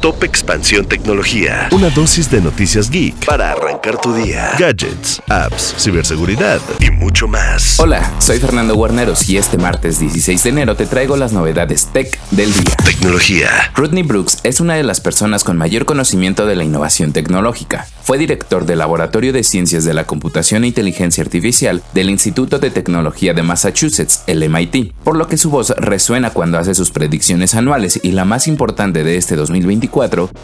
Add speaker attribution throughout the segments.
Speaker 1: Top Expansión Tecnología. Una dosis de noticias geek para arrancar tu día. Gadgets, apps, ciberseguridad y mucho más.
Speaker 2: Hola, soy Fernando Guarneros y este martes 16 de enero te traigo las novedades tech del día.
Speaker 1: Tecnología.
Speaker 2: Rodney Brooks es una de las personas con mayor conocimiento de la innovación tecnológica. Fue director del Laboratorio de Ciencias de la Computación e Inteligencia Artificial del Instituto de Tecnología de Massachusetts, el MIT, por lo que su voz resuena cuando hace sus predicciones anuales y la más importante de este 2024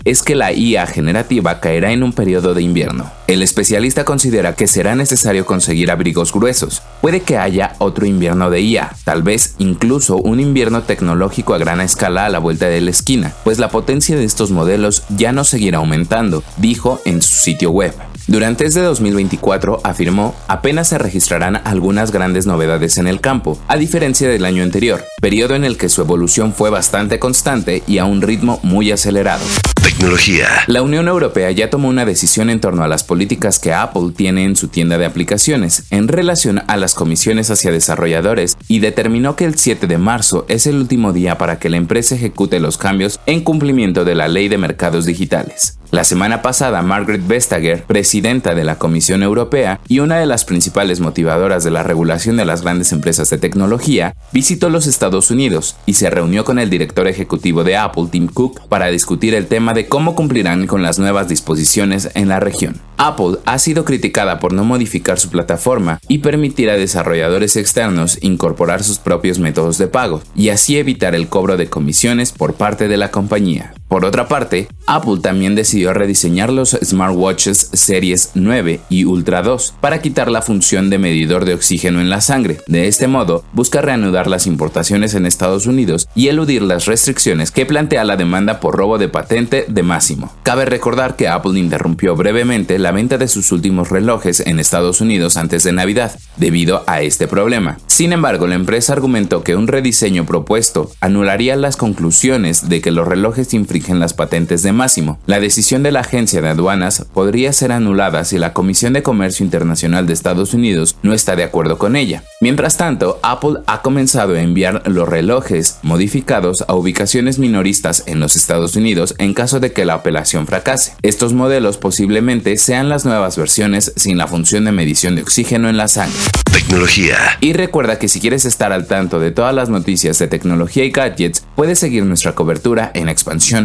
Speaker 2: es que la IA generativa caerá en un periodo de invierno. El especialista considera que será necesario conseguir abrigos gruesos. Puede que haya otro invierno de IA, tal vez incluso un invierno tecnológico a gran escala a la vuelta de la esquina, pues la potencia de estos modelos ya no seguirá aumentando, dijo en su sitio web. Durante este 2024, afirmó, apenas se registrarán algunas grandes novedades en el campo, a diferencia del año anterior, periodo en el que su evolución fue bastante constante y a un ritmo muy acelerado.
Speaker 1: Tecnología.
Speaker 2: La Unión Europea ya tomó una decisión en torno a las políticas que Apple tiene en su tienda de aplicaciones en relación a las comisiones hacia desarrolladores y determinó que el 7 de marzo es el último día para que la empresa ejecute los cambios en cumplimiento de la Ley de Mercados Digitales. La semana pasada, Margaret Vestager, presidenta de la Comisión Europea y una de las principales motivadoras de la regulación de las grandes empresas de tecnología, visitó los Estados Unidos y se reunió con el director ejecutivo de Apple, Tim Cook, para discutir el tema de cómo cumplirán con las nuevas disposiciones en la región. Apple ha sido criticada por no modificar su plataforma y permitir a desarrolladores externos incorporar sus propios métodos de pago, y así evitar el cobro de comisiones por parte de la compañía. Por otra parte, Apple también decidió rediseñar los smartwatches series 9 y Ultra 2 para quitar la función de medidor de oxígeno en la sangre. De este modo, busca reanudar las importaciones en Estados Unidos y eludir las restricciones que plantea la demanda por robo de patente de Máximo. Cabe recordar que Apple interrumpió brevemente la venta de sus últimos relojes en Estados Unidos antes de Navidad, debido a este problema. Sin embargo, la empresa argumentó que un rediseño propuesto anularía las conclusiones de que los relojes infringen las patentes de Máximo. La decisión de la agencia de aduanas podría ser anulada si la Comisión de Comercio Internacional de Estados Unidos no está de acuerdo con ella. Mientras tanto, Apple ha comenzado a enviar los relojes modificados a ubicaciones minoristas en los Estados Unidos en caso de que la apelación fracase. Estos modelos posiblemente sean las nuevas versiones sin la función de medición de oxígeno en la sangre.
Speaker 1: Tecnología.
Speaker 2: Y recuerda que si quieres estar al tanto de todas las noticias de tecnología y gadgets, puedes seguir nuestra cobertura en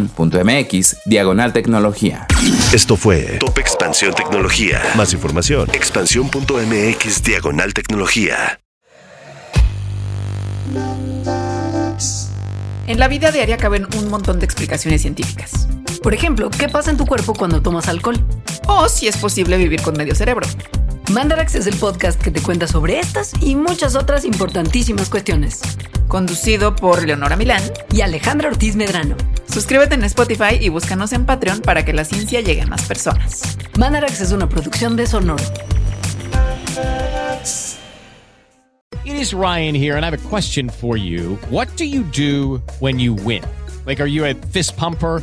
Speaker 2: expansión.mx, diagonal tecnología.
Speaker 1: Esto fue Top Expansión Tecnología. Más información. Expansión.mx diagonal tecnología.
Speaker 3: En la vida diaria caben un montón de explicaciones científicas.
Speaker 4: Por ejemplo, ¿qué pasa en tu cuerpo cuando tomas alcohol?
Speaker 3: O si es posible vivir con medio cerebro.
Speaker 4: Mandarax es el podcast que te cuenta sobre estas y muchas otras importantísimas cuestiones.
Speaker 3: Conducido por Leonora Milán
Speaker 4: y Alejandra Ortiz Medrano.
Speaker 3: Suscríbete en Spotify y búscanos en Patreon para que la ciencia llegue a más personas.
Speaker 4: Mandarax es una producción de Sonoro.
Speaker 5: It is Ryan here, and I have a question for you. What do you do when you win? Like, are you a fist pumper?